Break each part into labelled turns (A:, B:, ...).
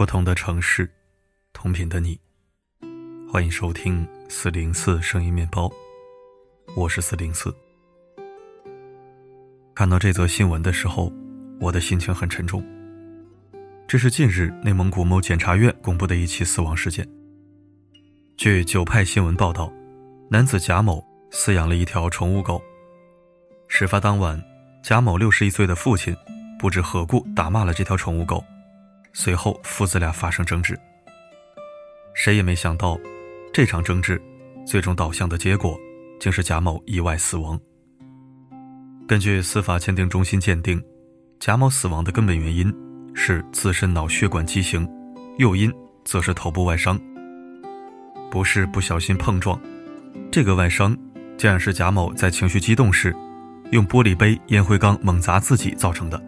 A: 不同的城市，同频的你，欢迎收听四零四声音面包，我是四零四。看到这则新闻的时候，我的心情很沉重。这是近日内蒙古某检察院公布的一起死亡事件。据九派新闻报道，男子贾某饲养了一条宠物狗。事发当晚，贾某六十一岁的父亲不知何故打骂了这条宠物狗。随后，父子俩发生争执。谁也没想到，这场争执最终导向的结果，竟是贾某意外死亡。根据司法鉴定中心鉴定，贾某死亡的根本原因是自身脑血管畸形，诱因则是头部外伤。不是不小心碰撞，这个外伤竟然是贾某在情绪激动时，用玻璃杯、烟灰缸猛砸自己造成的。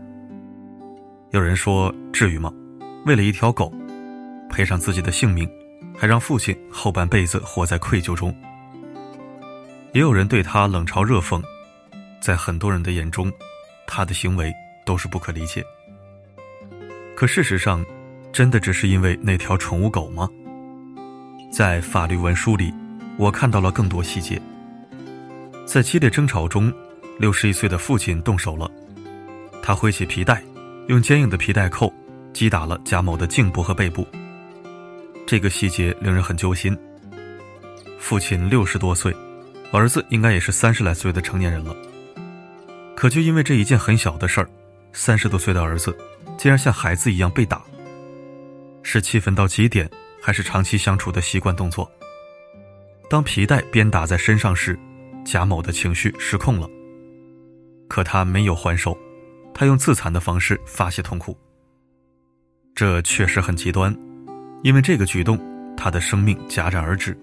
A: 有人说：“至于吗？”为了一条狗，赔上自己的性命，还让父亲后半辈子活在愧疚中。也有人对他冷嘲热讽，在很多人的眼中，他的行为都是不可理解。可事实上，真的只是因为那条宠物狗吗？在法律文书里，我看到了更多细节。在激烈争吵中，六十一岁的父亲动手了，他挥起皮带，用坚硬的皮带扣。击打了贾某的颈部和背部，这个细节令人很揪心。父亲六十多岁，儿子应该也是三十来岁的成年人了，可就因为这一件很小的事儿，三十多岁的儿子竟然像孩子一样被打，是气愤到极点，还是长期相处的习惯动作？当皮带鞭打在身上时，贾某的情绪失控了，可他没有还手，他用自残的方式发泄痛苦。这确实很极端，因为这个举动，他的生命戛然而止。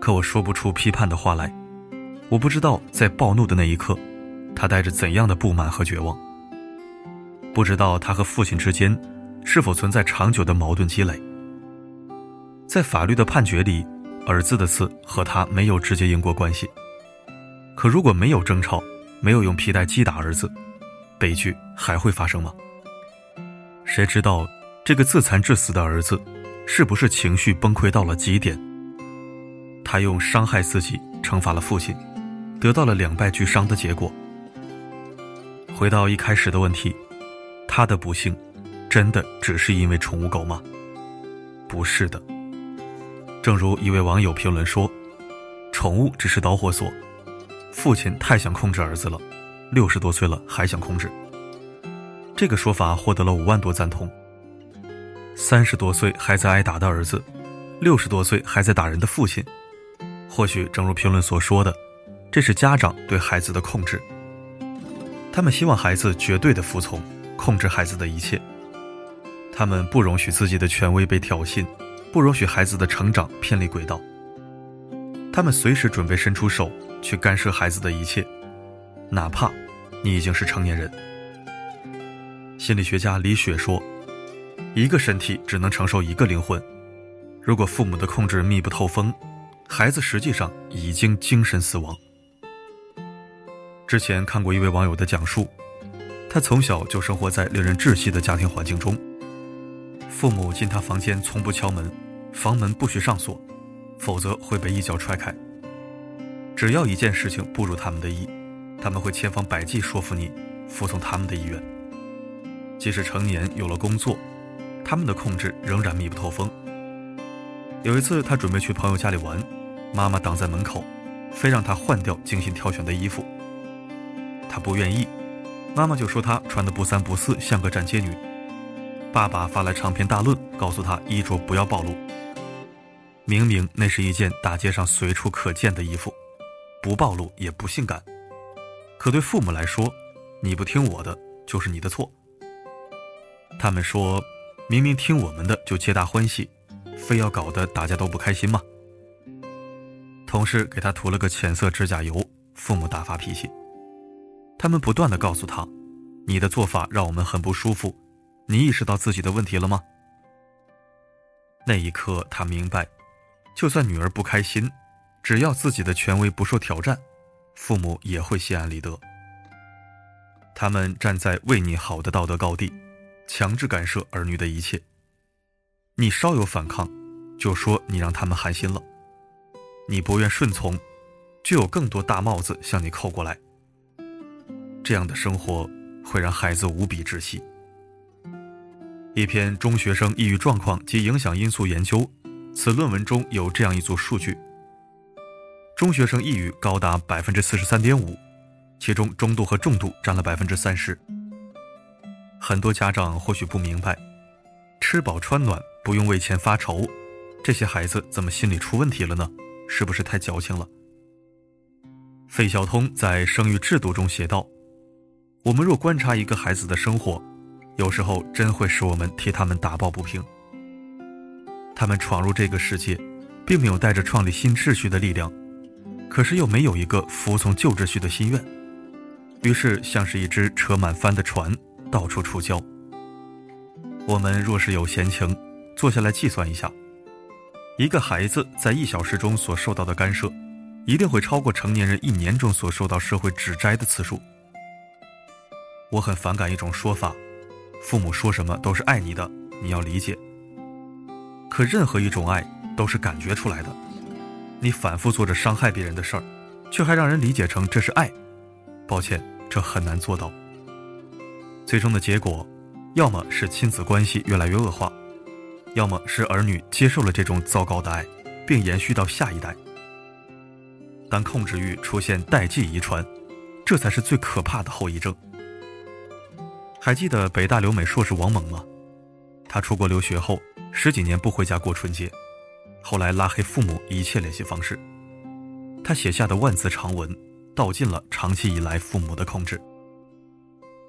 A: 可我说不出批判的话来，我不知道在暴怒的那一刻，他带着怎样的不满和绝望。不知道他和父亲之间是否存在长久的矛盾积累。在法律的判决里，儿子的死和他没有直接因果关系。可如果没有争吵，没有用皮带击打儿子，悲剧还会发生吗？谁知道这个自残致死的儿子，是不是情绪崩溃到了极点？他用伤害自己惩罚了父亲，得到了两败俱伤的结果。回到一开始的问题，他的不幸，真的只是因为宠物狗吗？不是的。正如一位网友评论说：“宠物只是导火索，父亲太想控制儿子了，六十多岁了还想控制。”这个说法获得了五万多赞同。三十多岁还在挨打的儿子，六十多岁还在打人的父亲，或许正如评论所说的，这是家长对孩子的控制。他们希望孩子绝对的服从，控制孩子的一切。他们不容许自己的权威被挑衅，不容许孩子的成长偏离轨道。他们随时准备伸出手去干涉孩子的一切，哪怕你已经是成年人。心理学家李雪说：“一个身体只能承受一个灵魂。如果父母的控制密不透风，孩子实际上已经精神死亡。”之前看过一位网友的讲述，他从小就生活在令人窒息的家庭环境中，父母进他房间从不敲门，房门不许上锁，否则会被一脚踹开。只要一件事情不如他们的意，他们会千方百计说服你服从他们的意愿。即使成年有了工作，他们的控制仍然密不透风。有一次，他准备去朋友家里玩，妈妈挡在门口，非让他换掉精心挑选的衣服。他不愿意，妈妈就说他穿的不三不四，像个站街女。爸爸发来长篇大论，告诉他衣着不要暴露。明明那是一件大街上随处可见的衣服，不暴露也不性感。可对父母来说，你不听我的就是你的错。他们说：“明明听我们的就皆大欢喜，非要搞得大家都不开心吗？”同事给他涂了个浅色指甲油，父母大发脾气。他们不断的告诉他：“你的做法让我们很不舒服，你意识到自己的问题了吗？”那一刻，他明白，就算女儿不开心，只要自己的权威不受挑战，父母也会心安理得。他们站在为你好的道德高地。强制干涉儿女的一切，你稍有反抗，就说你让他们寒心了；你不愿顺从，就有更多大帽子向你扣过来。这样的生活会让孩子无比窒息。一篇中学生抑郁状况及影响因素研究，此论文中有这样一组数据：中学生抑郁高达百分之四十三点五，其中中度和重度占了百分之三十。很多家长或许不明白，吃饱穿暖不用为钱发愁，这些孩子怎么心理出问题了呢？是不是太矫情了？费孝通在《生育制度》中写道：“我们若观察一个孩子的生活。”有时候真会使我们替他们打抱不平。他们闯入这个世界，并没有带着创立新秩序的力量，可是又没有一个服从旧秩序的心愿，于是像是一只车满帆的船，到处触礁。我们若是有闲情，坐下来计算一下，一个孩子在一小时中所受到的干涉，一定会超过成年人一年中所受到社会指摘的次数。我很反感一种说法。父母说什么都是爱你的，你要理解。可任何一种爱都是感觉出来的，你反复做着伤害别人的事儿，却还让人理解成这是爱，抱歉，这很难做到。最终的结果，要么是亲子关系越来越恶化，要么是儿女接受了这种糟糕的爱，并延续到下一代。当控制欲出现代际遗传，这才是最可怕的后遗症。还记得北大留美硕士王猛吗？他出国留学后十几年不回家过春节，后来拉黑父母一切联系方式。他写下的万字长文，道尽了长期以来父母的控制。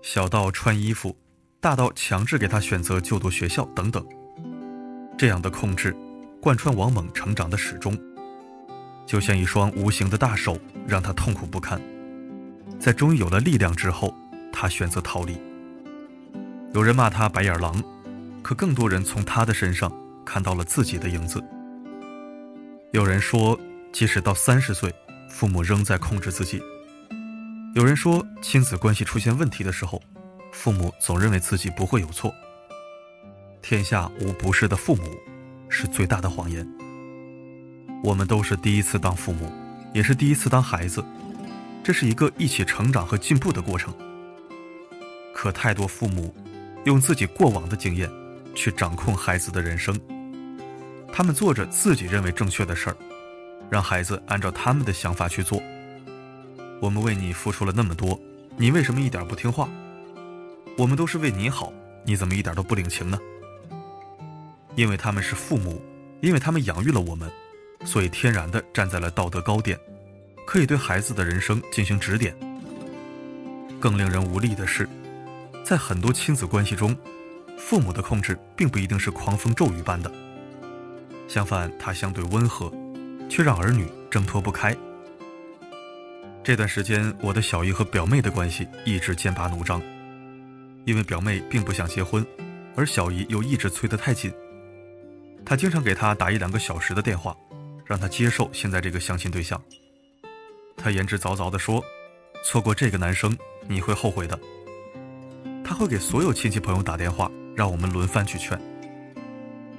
A: 小到穿衣服，大到强制给他选择就读学校等等，这样的控制贯穿王猛成长的始终，就像一双无形的大手，让他痛苦不堪。在终于有了力量之后，他选择逃离。有人骂他白眼狼，可更多人从他的身上看到了自己的影子。有人说，即使到三十岁，父母仍在控制自己；有人说，亲子关系出现问题的时候，父母总认为自己不会有错。天下无不是的父母，是最大的谎言。我们都是第一次当父母，也是第一次当孩子，这是一个一起成长和进步的过程。可太多父母。用自己过往的经验去掌控孩子的人生，他们做着自己认为正确的事儿，让孩子按照他们的想法去做。我们为你付出了那么多，你为什么一点不听话？我们都是为你好，你怎么一点都不领情呢？因为他们是父母，因为他们养育了我们，所以天然的站在了道德高点，可以对孩子的人生进行指点。更令人无力的是。在很多亲子关系中，父母的控制并不一定是狂风骤雨般的，相反，它相对温和，却让儿女挣脱不开。这段时间，我的小姨和表妹的关系一直剑拔弩张，因为表妹并不想结婚，而小姨又一直催得太紧。她经常给她打一两个小时的电话，让她接受现在这个相亲对象。她言之凿凿地说：“错过这个男生，你会后悔的。”她会给所有亲戚朋友打电话，让我们轮番去劝。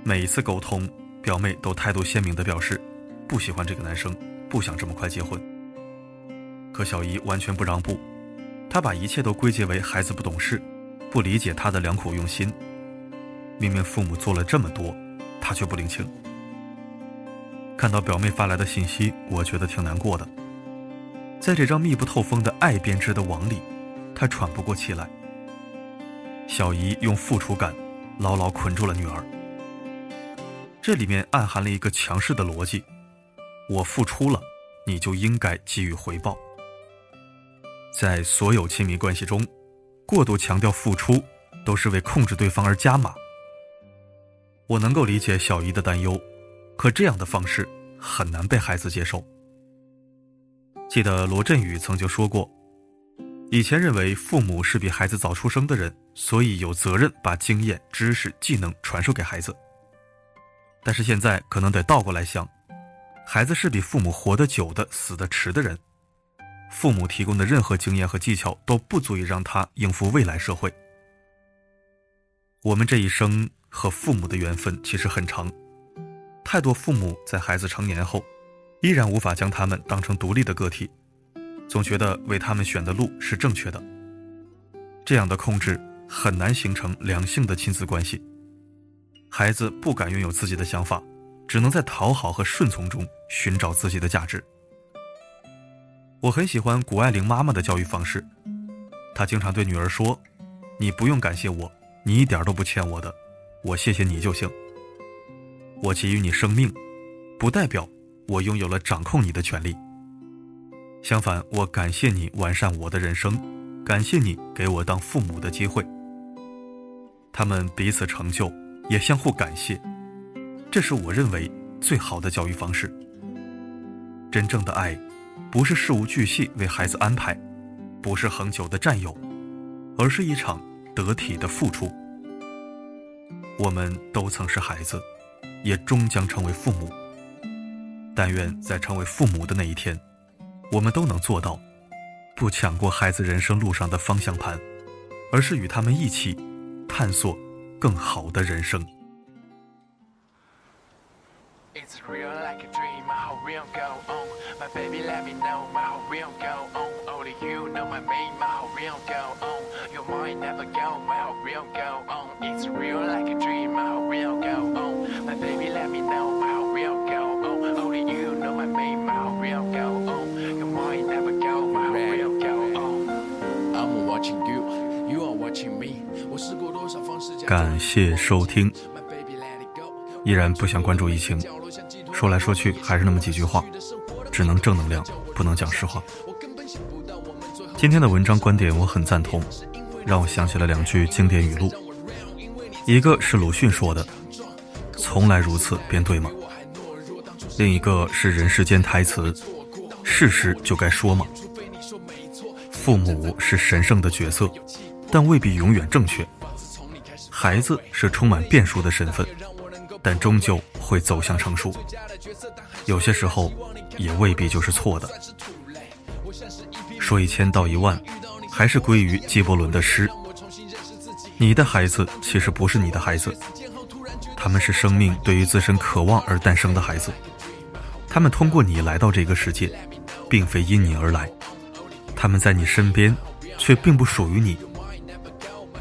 A: 每一次沟通，表妹都态度鲜明地表示不喜欢这个男生，不想这么快结婚。可小姨完全不让步，她把一切都归结为孩子不懂事，不理解她的良苦用心。明明父母做了这么多，她却不领情。看到表妹发来的信息，我觉得挺难过的。在这张密不透风的爱编织的网里，她喘不过气来。小姨用付出感牢牢捆住了女儿，这里面暗含了一个强势的逻辑：我付出了，你就应该给予回报。在所有亲密关系中，过度强调付出，都是为控制对方而加码。我能够理解小姨的担忧，可这样的方式很难被孩子接受。记得罗振宇曾经说过。以前认为父母是比孩子早出生的人，所以有责任把经验、知识、技能传授给孩子。但是现在可能得倒过来想，孩子是比父母活得久的、死得迟的人，父母提供的任何经验和技巧都不足以让他应付未来社会。我们这一生和父母的缘分其实很长，太多父母在孩子成年后，依然无法将他们当成独立的个体，总觉得为他们选的路是正确的。这样的控制很难形成良性的亲子关系，孩子不敢拥有自己的想法，只能在讨好和顺从中寻找自己的价值。我很喜欢谷爱凌妈妈的教育方式，她经常对女儿说：“你不用感谢我，你一点都不欠我的。”我谢谢你就行。我给予你生命，不代表我拥有了掌控你的权利。相反，我感谢你完善我的人生，感谢你给我当父母的机会。他们彼此成就，也相互感谢，这是我认为最好的教育方式。真正的爱，不是事无巨细为孩子安排，不是恒久的占有，而是一场得体的付出。我们都曾是孩子，也终将成为父母。但愿在成为父母的那一天，我们都能做到，不抢过孩子人生路上的方向盘，而是与他们一起探索更好的人生。It's real like a dream. 感谢收听。依然不想关注疫情， 说来说去还是那么几句话，只能正能量，不能讲实话。今天的文章观点我很赞同，让我想起了两句经典语录，一个是鲁迅说的：“从来如此便对吗？”另一个是人世间台词：“事实就该说吗？”父母是神圣的角色，但未必永远正确。孩子是充满变数的身份，但终究会走向成熟。有些时候，也未必就是错的。说一千道一万，还是归于纪伯伦的诗。你的孩子其实不是你的孩子，他们是生命对于自身渴望而诞生的孩子。他们通过你来到这个世界，并非因你而来。他们在你身边，却并不属于你。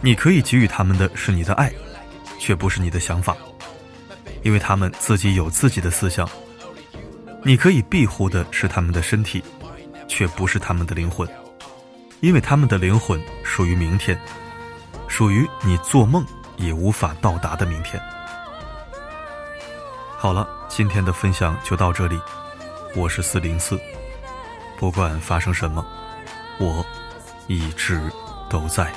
A: 你可以给予他们的是你的爱，却不是你的想法，因为他们自己有自己的思想。你可以庇护的是他们的身体，却不是他们的灵魂，因为他们的灵魂属于明天，属于你做梦也无法到达的明天。好了，今天的分享就到这里，我是四零四，不管发生什么，我一直都在。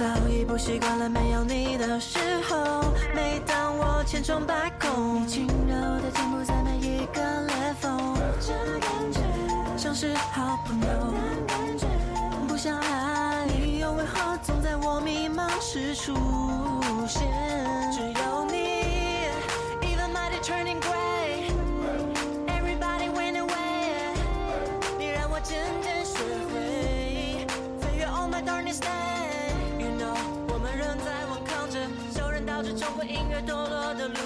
A: 早已不习惯了没有你的时候，每当我千疮百孔，轻柔的填补在每一个裂缝，这感觉像是好朋友，不想爱，理由为何总在我迷茫时出现？只有你，Even my turning gray，Everybody went away，你让我渐渐学会飞越 all my darkness 这就会音乐堕落的路